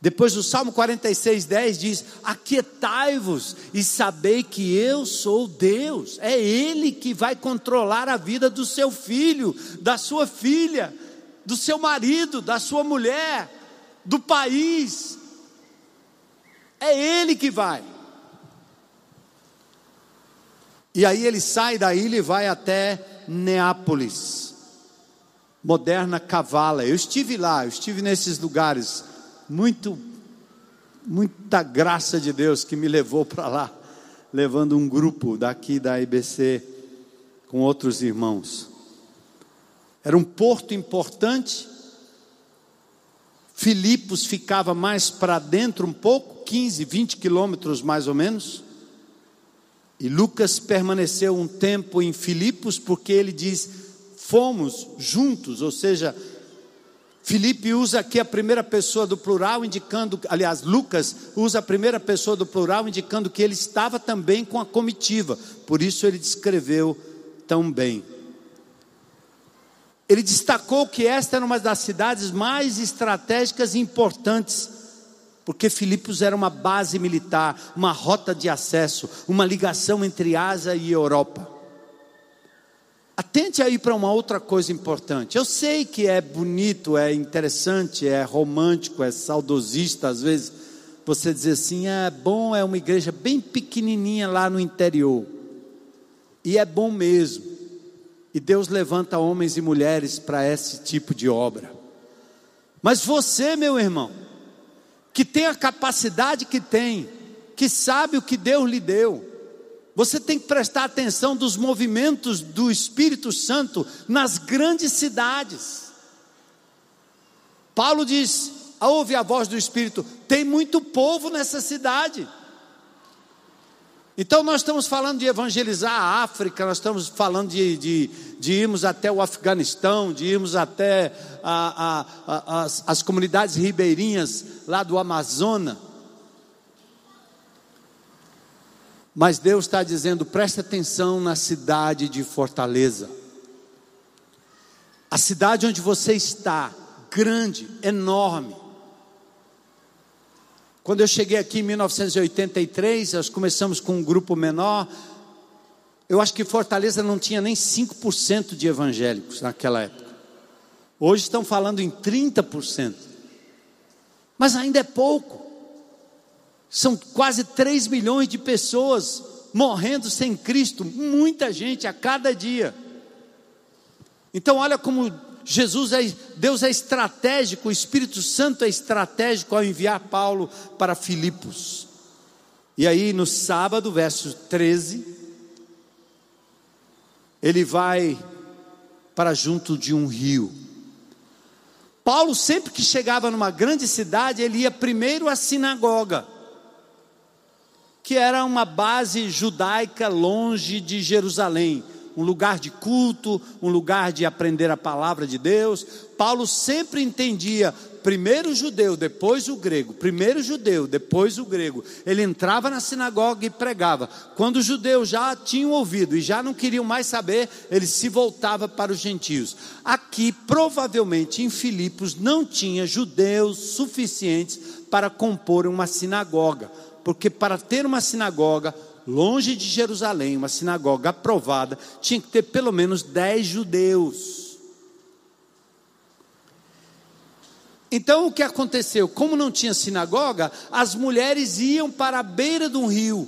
Depois do Salmo 46, 10 diz: Aquietai-vos e sabei que eu sou Deus. É Ele que vai controlar a vida do seu filho, da sua filha, do seu marido, da sua mulher, do país. É Ele que vai. E aí ele sai da ilha e vai até Neápolis, moderna Cavala. Eu estive lá, eu estive nesses lugares, muito, muita graça de Deus que me levou para lá, levando um grupo daqui da IBC com outros irmãos. Era um porto importante. Filipos ficava mais para dentro um pouco, 15, 20 quilômetros mais ou menos. E Lucas permaneceu um tempo em Filipos, porque ele diz: fomos juntos, ou seja, Filipe usa aqui a primeira pessoa do plural, indicando, aliás, Lucas usa a primeira pessoa do plural, indicando que ele estava também com a comitiva, por isso ele descreveu tão bem. Ele destacou que esta era uma das cidades mais estratégicas e importantes porque Filipos era uma base militar, uma rota de acesso, uma ligação entre Ásia e Europa. Atente aí para uma outra coisa importante. Eu sei que é bonito, é interessante, é romântico, é saudosista, às vezes você dizer assim: é bom, é uma igreja bem pequenininha lá no interior. E é bom mesmo. E Deus levanta homens e mulheres para esse tipo de obra. Mas você, meu irmão, que tem a capacidade que tem, que sabe o que Deus lhe deu. Você tem que prestar atenção dos movimentos do Espírito Santo nas grandes cidades. Paulo diz: ouve a voz do Espírito, tem muito povo nessa cidade. Então, nós estamos falando de evangelizar a África, nós estamos falando de, de, de irmos até o Afeganistão, de irmos até a, a, a, as, as comunidades ribeirinhas lá do Amazonas. Mas Deus está dizendo: preste atenção na cidade de Fortaleza. A cidade onde você está, grande, enorme. Quando eu cheguei aqui em 1983, nós começamos com um grupo menor. Eu acho que Fortaleza não tinha nem 5% de evangélicos naquela época. Hoje estão falando em 30%. Mas ainda é pouco. São quase 3 milhões de pessoas morrendo sem Cristo, muita gente a cada dia. Então, olha como Jesus é, Deus é estratégico, o Espírito Santo é estratégico ao enviar Paulo para Filipos. E aí, no sábado, verso 13, ele vai para junto de um rio. Paulo, sempre que chegava numa grande cidade, ele ia primeiro à sinagoga, que era uma base judaica longe de Jerusalém um lugar de culto, um lugar de aprender a palavra de Deus. Paulo sempre entendia primeiro o judeu, depois o grego, primeiro o judeu, depois o grego. Ele entrava na sinagoga e pregava. Quando os judeus já tinham ouvido e já não queriam mais saber, ele se voltava para os gentios. Aqui, provavelmente em Filipos, não tinha judeus suficientes para compor uma sinagoga, porque para ter uma sinagoga, longe de Jerusalém, uma sinagoga aprovada, tinha que ter pelo menos dez judeus. Então o que aconteceu? Como não tinha sinagoga, as mulheres iam para a beira de um rio.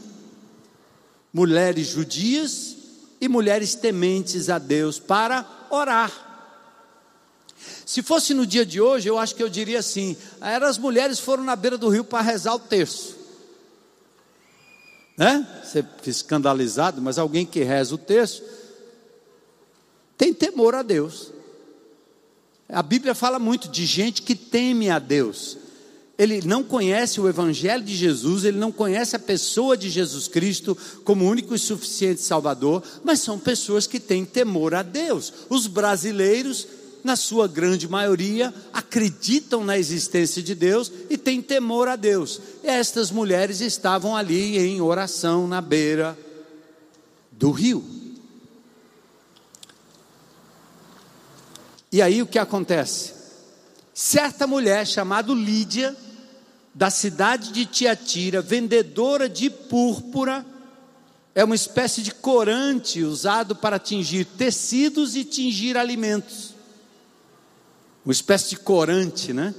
Mulheres judias e mulheres tementes a Deus para orar. Se fosse no dia de hoje, eu acho que eu diria assim: eram as mulheres foram na beira do rio para rezar o terço né? Você fica escandalizado, mas alguém que reza o texto tem temor a Deus. A Bíblia fala muito de gente que teme a Deus. Ele não conhece o Evangelho de Jesus, ele não conhece a pessoa de Jesus Cristo como único e suficiente Salvador, mas são pessoas que têm temor a Deus. Os brasileiros na sua grande maioria, acreditam na existência de Deus e têm temor a Deus. Estas mulheres estavam ali em oração na beira do rio. E aí o que acontece? Certa mulher chamada Lídia, da cidade de Tiatira, vendedora de púrpura, é uma espécie de corante usado para tingir tecidos e tingir alimentos uma espécie de corante, né?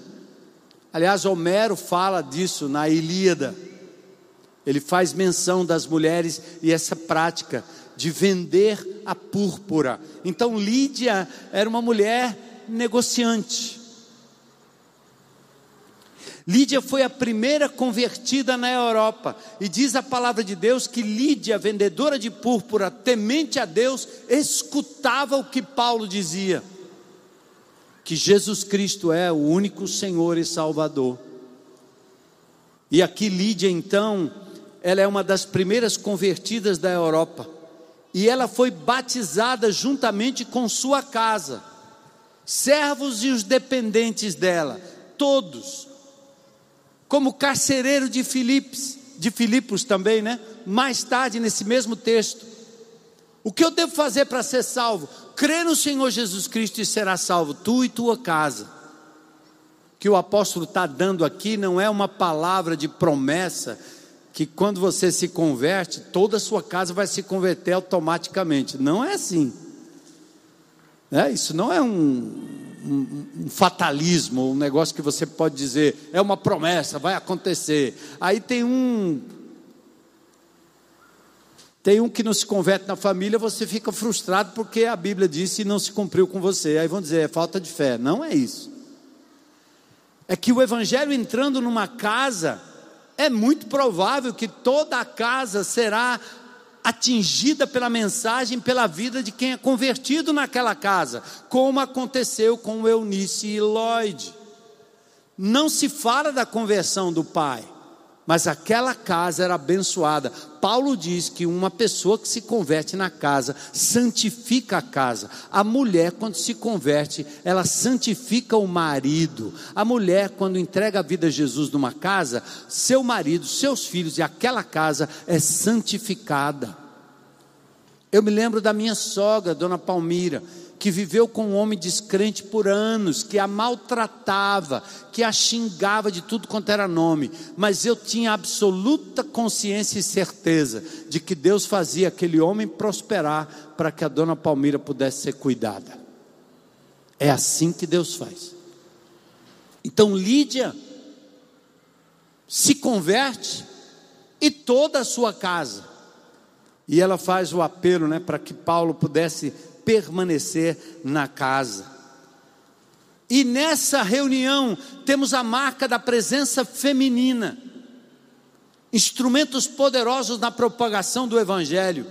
Aliás, Homero fala disso na Ilíada. Ele faz menção das mulheres e essa prática de vender a púrpura. Então, Lídia era uma mulher negociante. Lídia foi a primeira convertida na Europa, e diz a palavra de Deus que Lídia, vendedora de púrpura, temente a Deus, escutava o que Paulo dizia que Jesus Cristo é o único Senhor e Salvador. E aqui Lídia, então, ela é uma das primeiras convertidas da Europa. E ela foi batizada juntamente com sua casa, servos e os dependentes dela, todos, como carcereiro de Filipos, de Filipos também, né? Mais tarde nesse mesmo texto. O que eu devo fazer para ser salvo? Crê no Senhor Jesus Cristo e será salvo, tu e tua casa. O que o apóstolo está dando aqui não é uma palavra de promessa, que quando você se converte, toda a sua casa vai se converter automaticamente. Não é assim. É, isso não é um, um, um, fatalismo, um negócio que você pode dizer, é uma promessa, vai acontecer. Aí tem um tem um que não se converte na família, você fica frustrado porque a Bíblia disse e não se cumpriu com você. Aí vão dizer, é falta de fé. Não é isso. É que o evangelho entrando numa casa, é muito provável que toda a casa será atingida pela mensagem, pela vida de quem é convertido naquela casa, como aconteceu com Eunice e Lloyd. Não se fala da conversão do pai, mas aquela casa era abençoada. Paulo diz que uma pessoa que se converte na casa santifica a casa. A mulher, quando se converte, ela santifica o marido. A mulher, quando entrega a vida a Jesus numa casa, seu marido, seus filhos e aquela casa é santificada. Eu me lembro da minha sogra, dona Palmira que viveu com um homem descrente por anos, que a maltratava, que a xingava de tudo quanto era nome, mas eu tinha absoluta consciência e certeza de que Deus fazia aquele homem prosperar para que a dona Palmira pudesse ser cuidada. É assim que Deus faz. Então Lídia se converte e toda a sua casa. E ela faz o apelo, né, para que Paulo pudesse permanecer na casa. E nessa reunião temos a marca da presença feminina, instrumentos poderosos na propagação do Evangelho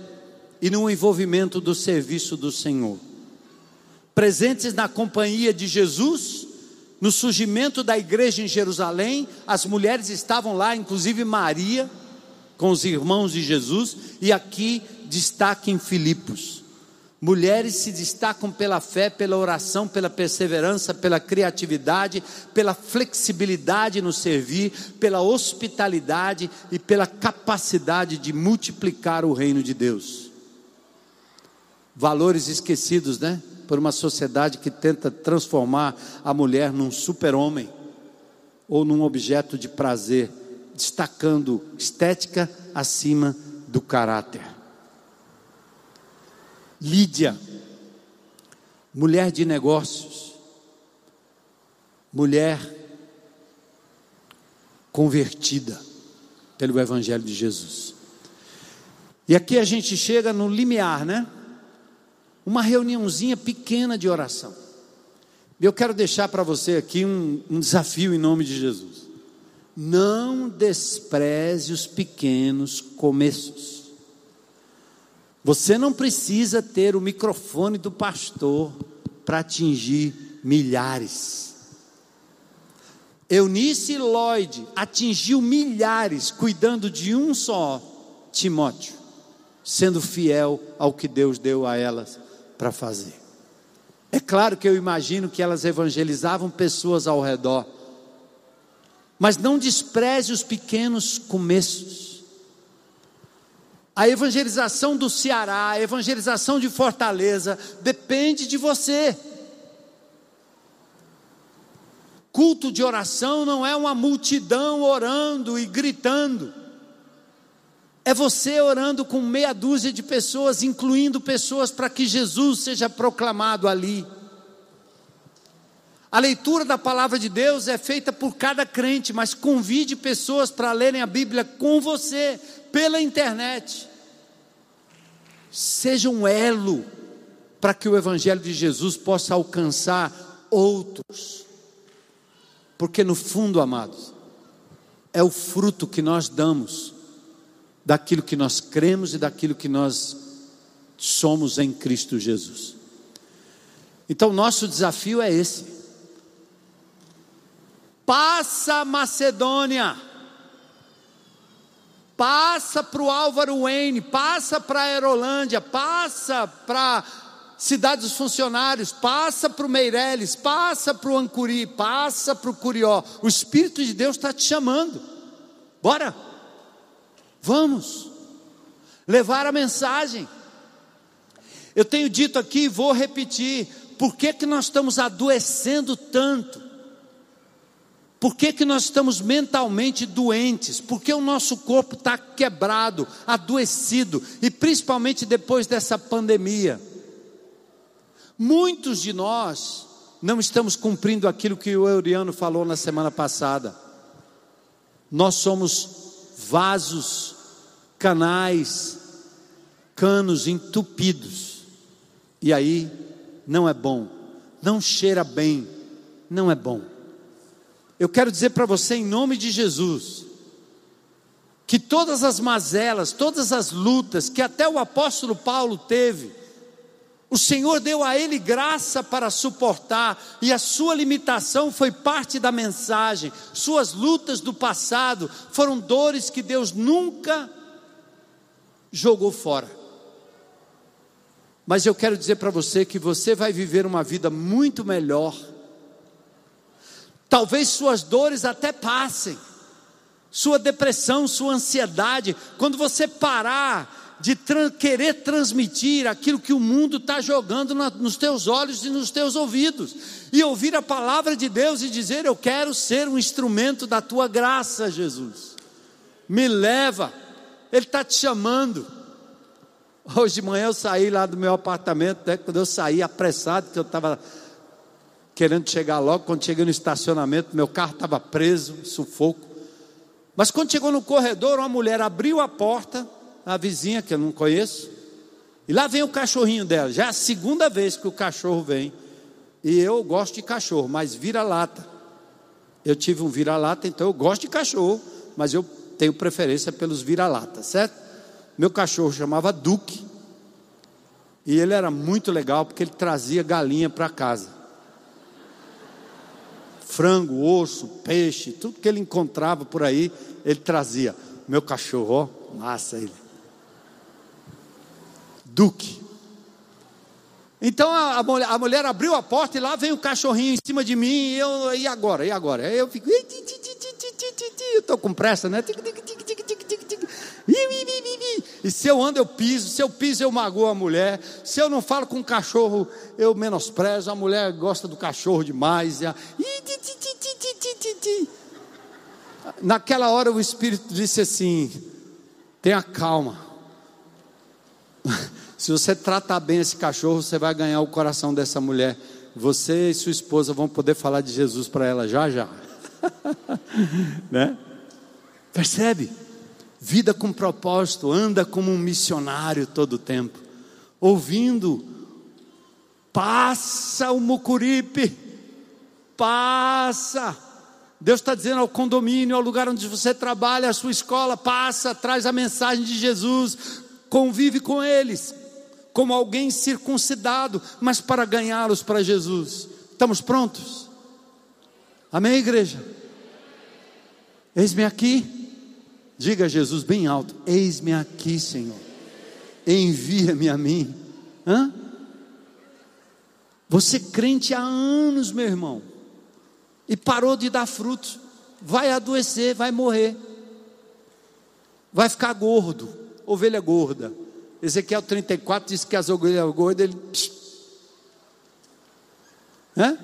e no envolvimento do serviço do Senhor. Presentes na companhia de Jesus, no surgimento da igreja em Jerusalém, as mulheres estavam lá, inclusive Maria, com os irmãos de Jesus, e aqui destaque em Filipos. Mulheres se destacam pela fé, pela oração, pela perseverança, pela criatividade, pela flexibilidade no servir, pela hospitalidade e pela capacidade de multiplicar o reino de Deus. Valores esquecidos, né? Por uma sociedade que tenta transformar a mulher num super-homem ou num objeto de prazer, destacando estética acima do caráter. Lídia, mulher de negócios, mulher convertida pelo Evangelho de Jesus. E aqui a gente chega no limiar, né? Uma reuniãozinha pequena de oração. Eu quero deixar para você aqui um, um desafio em nome de Jesus. Não despreze os pequenos começos. Você não precisa ter o microfone do pastor para atingir milhares. Eunice Lloyd atingiu milhares cuidando de um só, Timóteo, sendo fiel ao que Deus deu a elas para fazer. É claro que eu imagino que elas evangelizavam pessoas ao redor, mas não despreze os pequenos começos. A evangelização do Ceará, a evangelização de Fortaleza, depende de você. Culto de oração não é uma multidão orando e gritando. É você orando com meia dúzia de pessoas, incluindo pessoas para que Jesus seja proclamado ali. A leitura da palavra de Deus é feita por cada crente, mas convide pessoas para lerem a Bíblia com você, pela internet. Seja um elo para que o Evangelho de Jesus possa alcançar outros. Porque no fundo, amados, é o fruto que nós damos daquilo que nós cremos e daquilo que nós somos em Cristo Jesus. Então, nosso desafio é esse. Passa Macedônia passa para o Álvaro Wayne, passa para a Aerolândia, passa para Cidade dos Funcionários, passa para o Meireles, passa para o Ancuri, passa para o Curió. O Espírito de Deus está te chamando. Bora, vamos levar a mensagem. Eu tenho dito aqui, vou repetir, por que, que nós estamos adoecendo tanto? Por que, que nós estamos mentalmente doentes? Porque o nosso corpo está quebrado, adoecido, e principalmente depois dessa pandemia. Muitos de nós não estamos cumprindo aquilo que o Euriano falou na semana passada. Nós somos vasos, canais, canos entupidos. E aí não é bom, não cheira bem, não é bom. Eu quero dizer para você, em nome de Jesus, que todas as mazelas, todas as lutas que até o apóstolo Paulo teve, O Senhor deu a ele graça para suportar, e a sua limitação foi parte da mensagem. Suas lutas do passado foram dores que Deus nunca jogou fora. Mas eu quero dizer para você que você vai viver uma vida muito melhor. Talvez suas dores até passem, sua depressão, sua ansiedade, quando você parar de querer transmitir aquilo que o mundo está jogando na, nos teus olhos e nos teus ouvidos, e ouvir a palavra de Deus e dizer: Eu quero ser um instrumento da tua graça, Jesus. Me leva, Ele está te chamando. Hoje de manhã eu saí lá do meu apartamento, né, quando eu saí apressado, que eu estava querendo chegar logo, quando cheguei no estacionamento, meu carro estava preso, sufoco. Mas quando chegou no corredor, uma mulher abriu a porta a vizinha que eu não conheço. E lá vem o cachorrinho dela. Já é a segunda vez que o cachorro vem. E eu gosto de cachorro, mas vira-lata. Eu tive um vira-lata, então eu gosto de cachorro, mas eu tenho preferência pelos vira-lata, certo? Meu cachorro chamava Duque. E ele era muito legal porque ele trazia galinha para casa. Frango, osso, peixe, tudo que ele encontrava por aí, ele trazia. Meu cachorro, ó, massa ele. Duque. Então a, a, mulher, a, mulher, abriu a porta e lá vem o cachorrinho em cima de mim. E, eu, e agora? E agora? Aí eu fico. Eu estou com pressa, né? E se eu ando, eu piso. Se eu piso, eu magoo a mulher. Se eu não falo com o cachorro, eu menosprezo. A mulher gosta do cachorro demais. Naquela hora o Espírito disse assim: tenha calma. <laughs> Se você tratar bem esse cachorro, você vai ganhar o coração dessa mulher. Você e sua esposa vão poder falar de Jesus para ela já já. <laughs> né? Percebe? Vida com propósito, anda como um missionário todo o tempo, ouvindo. Passa o mucuripe, passa. Deus está dizendo ao condomínio, ao lugar onde você trabalha, à sua escola, passa, traz a mensagem de Jesus, convive com eles, como alguém circuncidado, mas para ganhá-los para Jesus. Estamos prontos? Amém, igreja? Eis-me aqui. Diga a Jesus bem alto: Eis-me aqui, Senhor. Envia-me a mim. Hã? Você crente há anos, meu irmão, e parou de dar frutos, vai adoecer, vai morrer, vai ficar gordo, ovelha gorda. Ezequiel 34 diz que as ovelhas gordas, ele. É?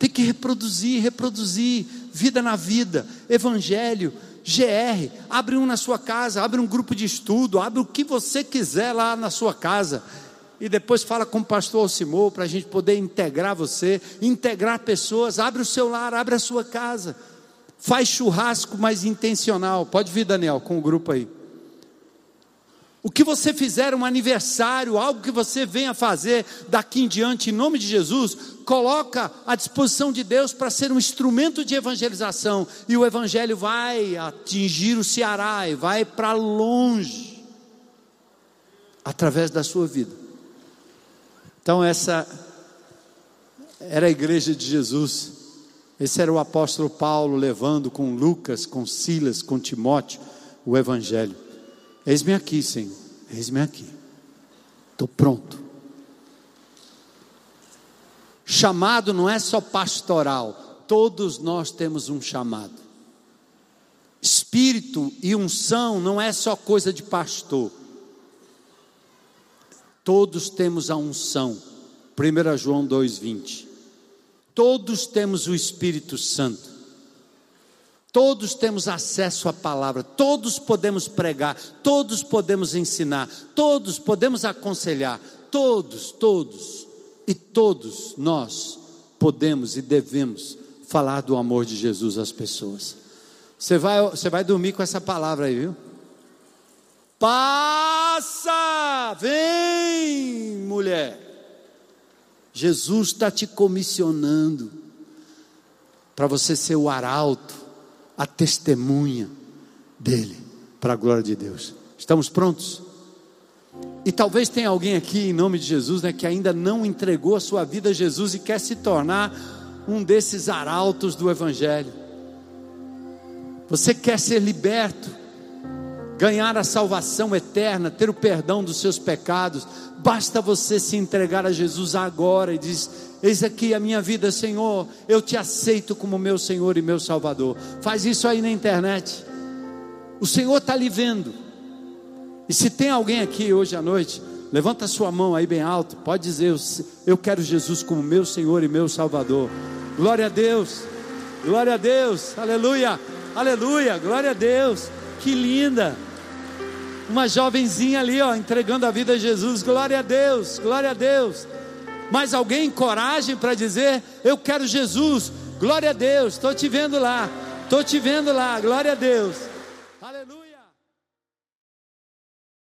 Tem que reproduzir, reproduzir, vida na vida, evangelho, GR, abre um na sua casa, abre um grupo de estudo, abre o que você quiser lá na sua casa. E depois fala com o pastor Alcimor para a gente poder integrar você, integrar pessoas, abre o seu lar, abre a sua casa. Faz churrasco mais intencional. Pode vir, Daniel, com o grupo aí. O que você fizer, um aniversário, algo que você venha fazer daqui em diante, em nome de Jesus, coloca à disposição de Deus para ser um instrumento de evangelização. E o evangelho vai atingir o Ceará e vai para longe, através da sua vida. Então, essa era a igreja de Jesus. Esse era o apóstolo Paulo levando com Lucas, com Silas, com Timóteo o evangelho. Eis-me aqui, Senhor, eis-me aqui. Estou pronto. Chamado não é só pastoral, todos nós temos um chamado. Espírito e unção não é só coisa de pastor. Todos temos a unção. 1 João 2,20. Todos temos o Espírito Santo. Todos temos acesso à palavra, todos podemos pregar, todos podemos ensinar, todos podemos aconselhar, todos, todos, e todos nós podemos e devemos falar do amor de Jesus às pessoas. Você vai, você vai dormir com essa palavra aí, viu? Passa, vem, mulher. Jesus está te comissionando para você ser o arauto a testemunha dele, para a glória de Deus. Estamos prontos? E talvez tenha alguém aqui, em nome de Jesus, né, que ainda não entregou a sua vida a Jesus e quer se tornar um desses arautos do Evangelho. Você quer ser liberto, ganhar a salvação eterna, ter o perdão dos seus pecados, basta você se entregar a Jesus agora e diz: Eis aqui a minha vida, Senhor, eu te aceito como meu Senhor e meu Salvador. Faz isso aí na internet. O Senhor está lhe vendo. E se tem alguém aqui hoje à noite, levanta sua mão aí bem alto, pode dizer: Eu quero Jesus como meu Senhor e meu Salvador. Glória a Deus, glória a Deus, aleluia, aleluia, glória a Deus, que linda. Uma jovenzinha ali, ó, entregando a vida a Jesus, glória a Deus, glória a Deus. Mais alguém coragem para dizer: Eu quero Jesus, glória a Deus, estou te vendo lá, estou te vendo lá, glória a Deus, aleluia.